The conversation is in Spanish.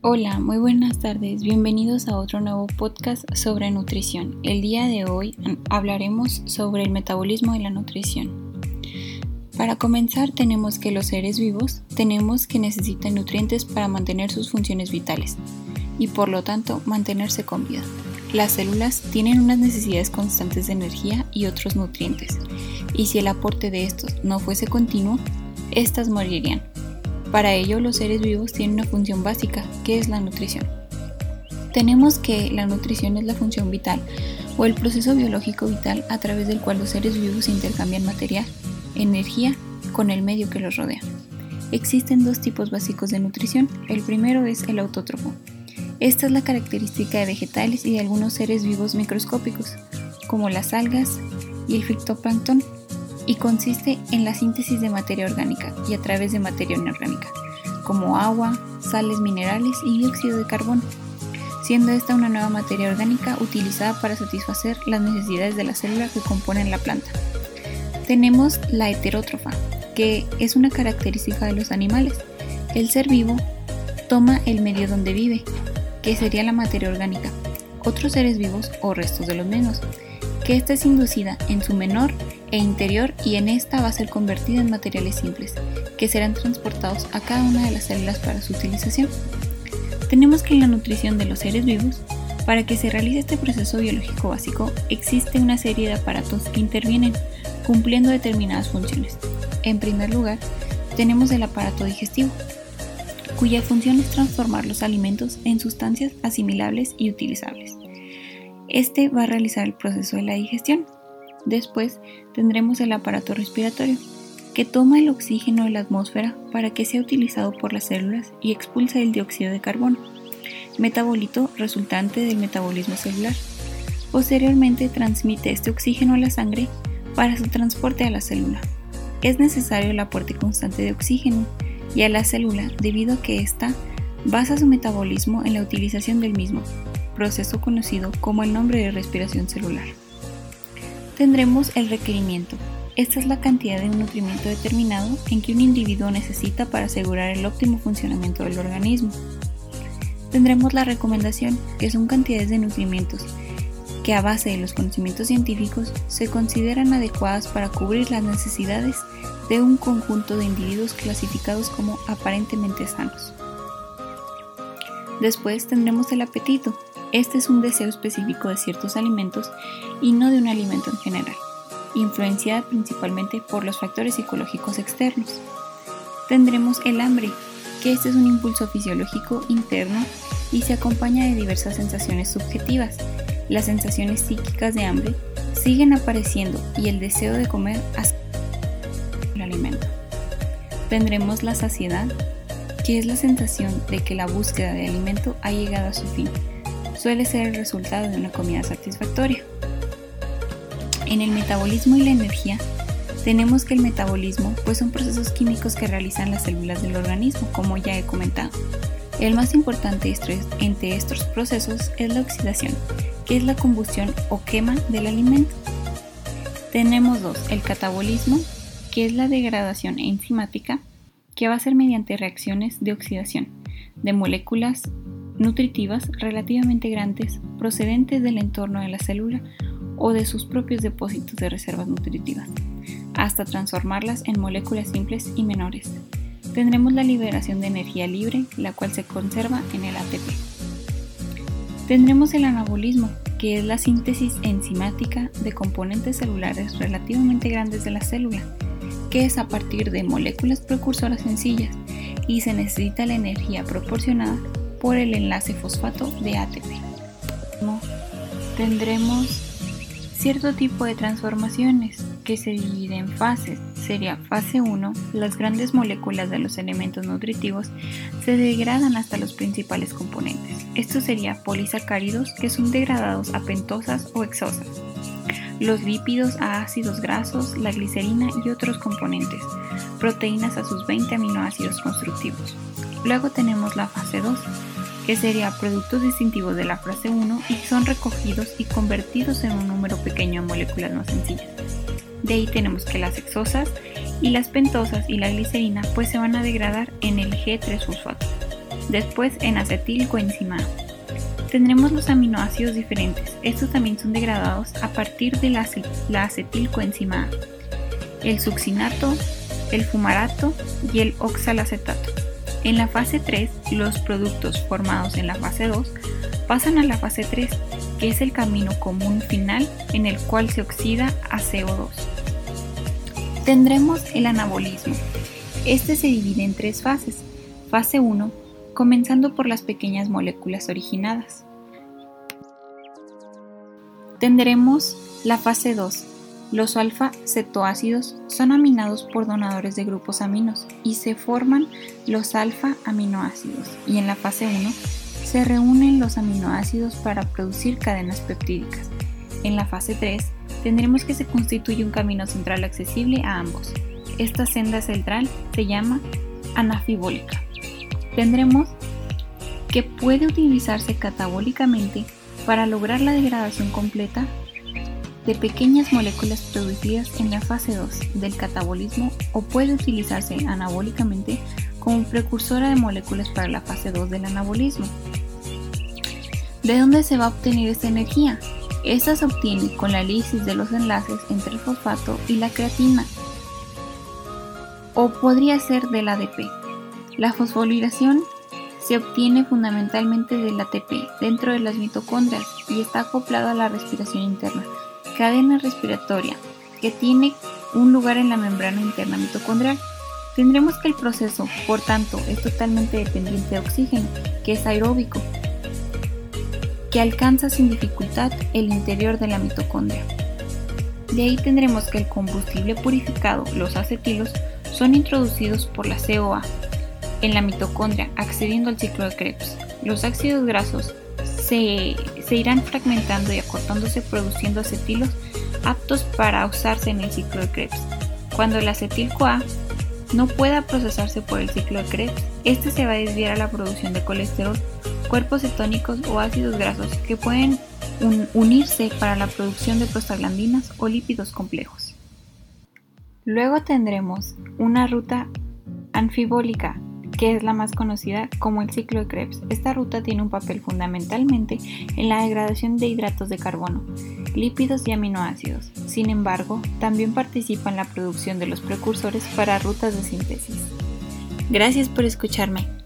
Hola, muy buenas tardes. Bienvenidos a otro nuevo podcast sobre nutrición. El día de hoy hablaremos sobre el metabolismo y la nutrición. Para comenzar, tenemos que los seres vivos tenemos que necesitan nutrientes para mantener sus funciones vitales y por lo tanto mantenerse con vida. Las células tienen unas necesidades constantes de energía y otros nutrientes, y si el aporte de estos no fuese continuo, éstas morirían. Para ello, los seres vivos tienen una función básica, que es la nutrición. Tenemos que la nutrición es la función vital o el proceso biológico vital a través del cual los seres vivos intercambian material, energía con el medio que los rodea. Existen dos tipos básicos de nutrición. El primero es el autótrofo, esta es la característica de vegetales y de algunos seres vivos microscópicos, como las algas y el fitoplancton, y consiste en la síntesis de materia orgánica y a través de materia inorgánica, como agua, sales minerales y dióxido de carbono, siendo esta una nueva materia orgánica utilizada para satisfacer las necesidades de la célula que componen la planta. Tenemos la heterótrofa, que es una característica de los animales. El ser vivo toma el medio donde vive, que sería la materia orgánica, otros seres vivos o restos de los menos, que ésta es inducida en su menor e interior y en esta va a ser convertida en materiales simples, que serán transportados a cada una de las células para su utilización. Tenemos que en la nutrición de los seres vivos, para que se realice este proceso biológico básico, existe una serie de aparatos que intervienen cumpliendo determinadas funciones. En primer lugar, tenemos el aparato digestivo, cuya función es transformar los alimentos en sustancias asimilables y utilizables. Este va a realizar el proceso de la digestión. Después tendremos el aparato respiratorio, que toma el oxígeno de la atmósfera para que sea utilizado por las células y expulsa el dióxido de carbono, metabolito resultante del metabolismo celular. Posteriormente transmite este oxígeno a la sangre para su transporte a la célula. Es necesario el aporte constante de oxígeno, y a la célula debido a que ésta basa su metabolismo en la utilización del mismo, proceso conocido como el nombre de respiración celular. Tendremos el requerimiento. Esta es la cantidad de un nutrimiento determinado en que un individuo necesita para asegurar el óptimo funcionamiento del organismo. Tendremos la recomendación, que son cantidades de nutrimientos que a base de los conocimientos científicos se consideran adecuadas para cubrir las necesidades de un conjunto de individuos clasificados como aparentemente sanos. Después tendremos el apetito. Este es un deseo específico de ciertos alimentos y no de un alimento en general, influenciada principalmente por los factores psicológicos externos. Tendremos el hambre, que este es un impulso fisiológico interno y se acompaña de diversas sensaciones subjetivas. Las sensaciones psíquicas de hambre siguen apareciendo y el deseo de comer hasta alimento. Tendremos la saciedad, que es la sensación de que la búsqueda de alimento ha llegado a su fin. Suele ser el resultado de una comida satisfactoria. En el metabolismo y la energía, tenemos que el metabolismo pues son procesos químicos que realizan las células del organismo, como ya he comentado. El más importante entre estos procesos es la oxidación, que es la combustión o quema del alimento. Tenemos dos, el catabolismo, que es la degradación enzimática, que va a ser mediante reacciones de oxidación de moléculas nutritivas relativamente grandes procedentes del entorno de la célula o de sus propios depósitos de reservas nutritivas, hasta transformarlas en moléculas simples y menores. Tendremos la liberación de energía libre, la cual se conserva en el ATP. Tendremos el anabolismo, que es la síntesis enzimática de componentes celulares relativamente grandes de la célula, que es a partir de moléculas precursoras sencillas y se necesita la energía proporcionada por el enlace fosfato de ATP. Tendremos cierto tipo de transformaciones que se dividen en fases. Sería fase 1, las grandes moléculas de los elementos nutritivos se degradan hasta los principales componentes. Esto sería polisacáridos que son degradados a pentosas o exosas los lípidos a ácidos grasos, la glicerina y otros componentes, proteínas a sus 20 aminoácidos constructivos. Luego tenemos la fase 2, que sería productos distintivos de la fase 1 y son recogidos y convertidos en un número pequeño de moléculas más sencillas. De ahí tenemos que las hexosas y las pentosas y la glicerina pues se van a degradar en el G3-fosfato. después en acetilcoenzima. Tendremos los aminoácidos diferentes. Estos también son degradados a partir de la, acetilcoenzima. El succinato, el fumarato y el oxalacetato. En la fase 3, los productos formados en la fase 2 pasan a la fase 3, que es el camino común final en el cual se oxida a CO2. Tendremos el anabolismo. Este se divide en tres fases. Fase 1, comenzando por las pequeñas moléculas originadas. Tendremos la fase 2, los alfa-cetoácidos son aminados por donadores de grupos aminos y se forman los alfa-aminoácidos y en la fase 1 se reúnen los aminoácidos para producir cadenas peptídicas. En la fase 3 tendremos que se constituye un camino central accesible a ambos. Esta senda central se llama anafibólica. Tendremos que puede utilizarse catabólicamente para lograr la degradación completa de pequeñas moléculas producidas en la fase 2 del catabolismo o puede utilizarse anabólicamente como precursora de moléculas para la fase 2 del anabolismo. ¿De dónde se va a obtener esta energía? Esta se obtiene con la lisis de los enlaces entre el fosfato y la creatina, o podría ser del ADP. La fosforilación se obtiene fundamentalmente del ATP dentro de las mitocondrias y está acoplado a la respiración interna cadena respiratoria, que tiene un lugar en la membrana interna mitocondrial. Tendremos que el proceso, por tanto, es totalmente dependiente de oxígeno, que es aeróbico, que alcanza sin dificultad el interior de la mitocondria. De ahí tendremos que el combustible purificado, los acetilos, son introducidos por la COA en la mitocondria, accediendo al ciclo de Krebs. Los ácidos grasos se, irán fragmentando y acortándose produciendo acetilos aptos para usarse en el ciclo de Krebs. Cuando el acetil-CoA no pueda procesarse por el ciclo de Krebs, este se va a desviar a la producción de colesterol, cuerpos cetónicos o ácidos grasos que pueden unirse para la producción de prostaglandinas o lípidos complejos. Luego tendremos una ruta anfibólica que es la más conocida como el ciclo de Krebs. Esta ruta tiene un papel fundamentalmente en la degradación de hidratos de carbono, lípidos y aminoácidos. Sin embargo, también participa en la producción de los precursores para rutas de síntesis. Gracias por escucharme.